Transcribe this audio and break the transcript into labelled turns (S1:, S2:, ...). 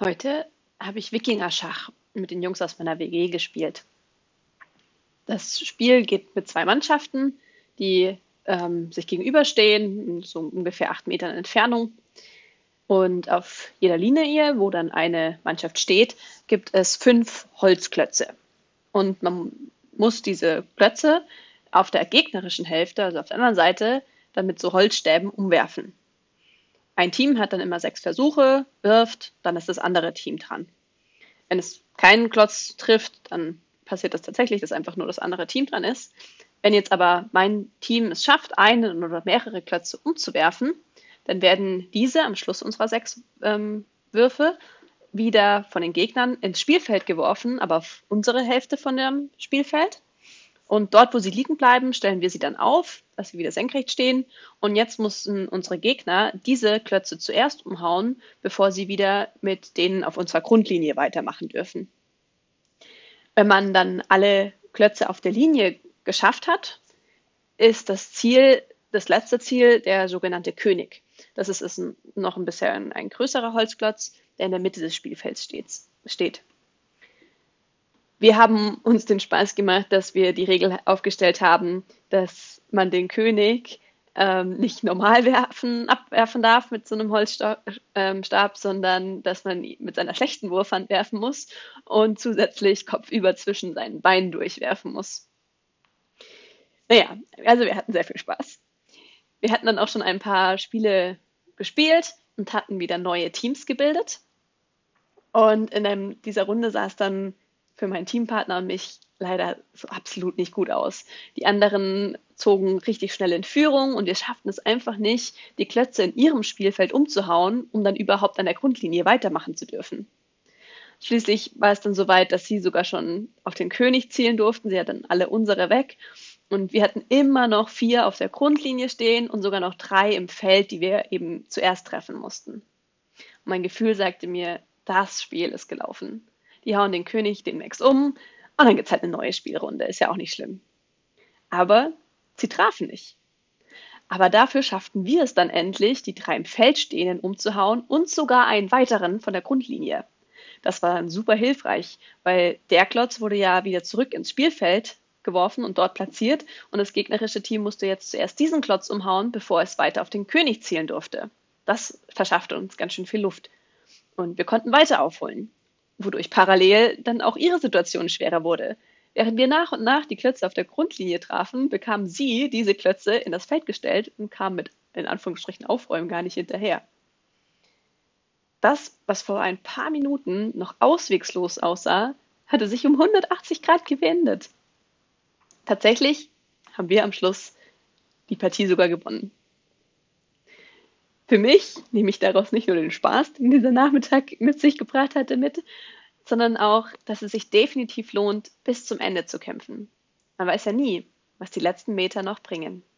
S1: Heute habe ich Wikinger-Schach mit den Jungs aus meiner WG gespielt. Das Spiel geht mit zwei Mannschaften, die ähm, sich gegenüberstehen, so ungefähr acht Metern Entfernung. Und auf jeder Linie, wo dann eine Mannschaft steht, gibt es fünf Holzklötze. Und man muss diese Klötze auf der gegnerischen Hälfte, also auf der anderen Seite, dann mit so Holzstäben umwerfen. Ein Team hat dann immer sechs Versuche, wirft, dann ist das andere Team dran. Wenn es keinen Klotz trifft, dann passiert das tatsächlich, dass einfach nur das andere Team dran ist. Wenn jetzt aber mein Team es schafft, einen oder mehrere Klötze umzuwerfen, dann werden diese am Schluss unserer sechs ähm, Würfe wieder von den Gegnern ins Spielfeld geworfen, aber auf unsere Hälfte von dem Spielfeld. Und dort, wo sie liegen bleiben, stellen wir sie dann auf, dass sie wieder senkrecht stehen. Und jetzt mussten unsere Gegner diese Klötze zuerst umhauen, bevor sie wieder mit denen auf unserer Grundlinie weitermachen dürfen. Wenn man dann alle Klötze auf der Linie geschafft hat, ist das Ziel, das letzte Ziel, der sogenannte König. Das ist, ist noch ein bisschen ein größerer Holzklotz, der in der Mitte des Spielfelds steht wir haben uns den Spaß gemacht, dass wir die Regel aufgestellt haben, dass man den König ähm, nicht normal werfen, abwerfen darf mit so einem Holzstab, ähm, sondern dass man mit seiner schlechten Wurfhand werfen muss und zusätzlich kopfüber zwischen seinen Beinen durchwerfen muss. Naja, also wir hatten sehr viel Spaß. Wir hatten dann auch schon ein paar Spiele gespielt und hatten wieder neue Teams gebildet. Und in einem, dieser Runde saß dann für meinen Teampartner und mich leider so absolut nicht gut aus. Die anderen zogen richtig schnell in Führung und wir schafften es einfach nicht, die Klötze in ihrem Spielfeld umzuhauen, um dann überhaupt an der Grundlinie weitermachen zu dürfen. Schließlich war es dann so weit, dass sie sogar schon auf den König zielen durften. Sie hatten alle unsere weg. Und wir hatten immer noch vier auf der Grundlinie stehen und sogar noch drei im Feld, die wir eben zuerst treffen mussten. Mein Gefühl sagte mir, das Spiel ist gelaufen die hauen den König, den Max um und dann gibt es halt eine neue Spielrunde. Ist ja auch nicht schlimm. Aber sie trafen nicht. Aber dafür schafften wir es dann endlich, die drei im Feld stehenden umzuhauen und sogar einen weiteren von der Grundlinie. Das war dann super hilfreich, weil der Klotz wurde ja wieder zurück ins Spielfeld geworfen und dort platziert und das gegnerische Team musste jetzt zuerst diesen Klotz umhauen, bevor es weiter auf den König zielen durfte. Das verschaffte uns ganz schön viel Luft. Und wir konnten weiter aufholen wodurch parallel dann auch ihre Situation schwerer wurde. Während wir nach und nach die Klötze auf der Grundlinie trafen, bekamen sie diese Klötze in das Feld gestellt und kamen mit in Anführungsstrichen Aufräumen gar nicht hinterher. Das, was vor ein paar Minuten noch auswegslos aussah, hatte sich um 180 Grad gewendet. Tatsächlich haben wir am Schluss die Partie sogar gewonnen. Für mich nehme ich daraus nicht nur den Spaß, den dieser Nachmittag mit sich gebracht hatte, mit, sondern auch, dass es sich definitiv lohnt, bis zum Ende zu kämpfen. Man weiß ja nie, was die letzten Meter noch bringen.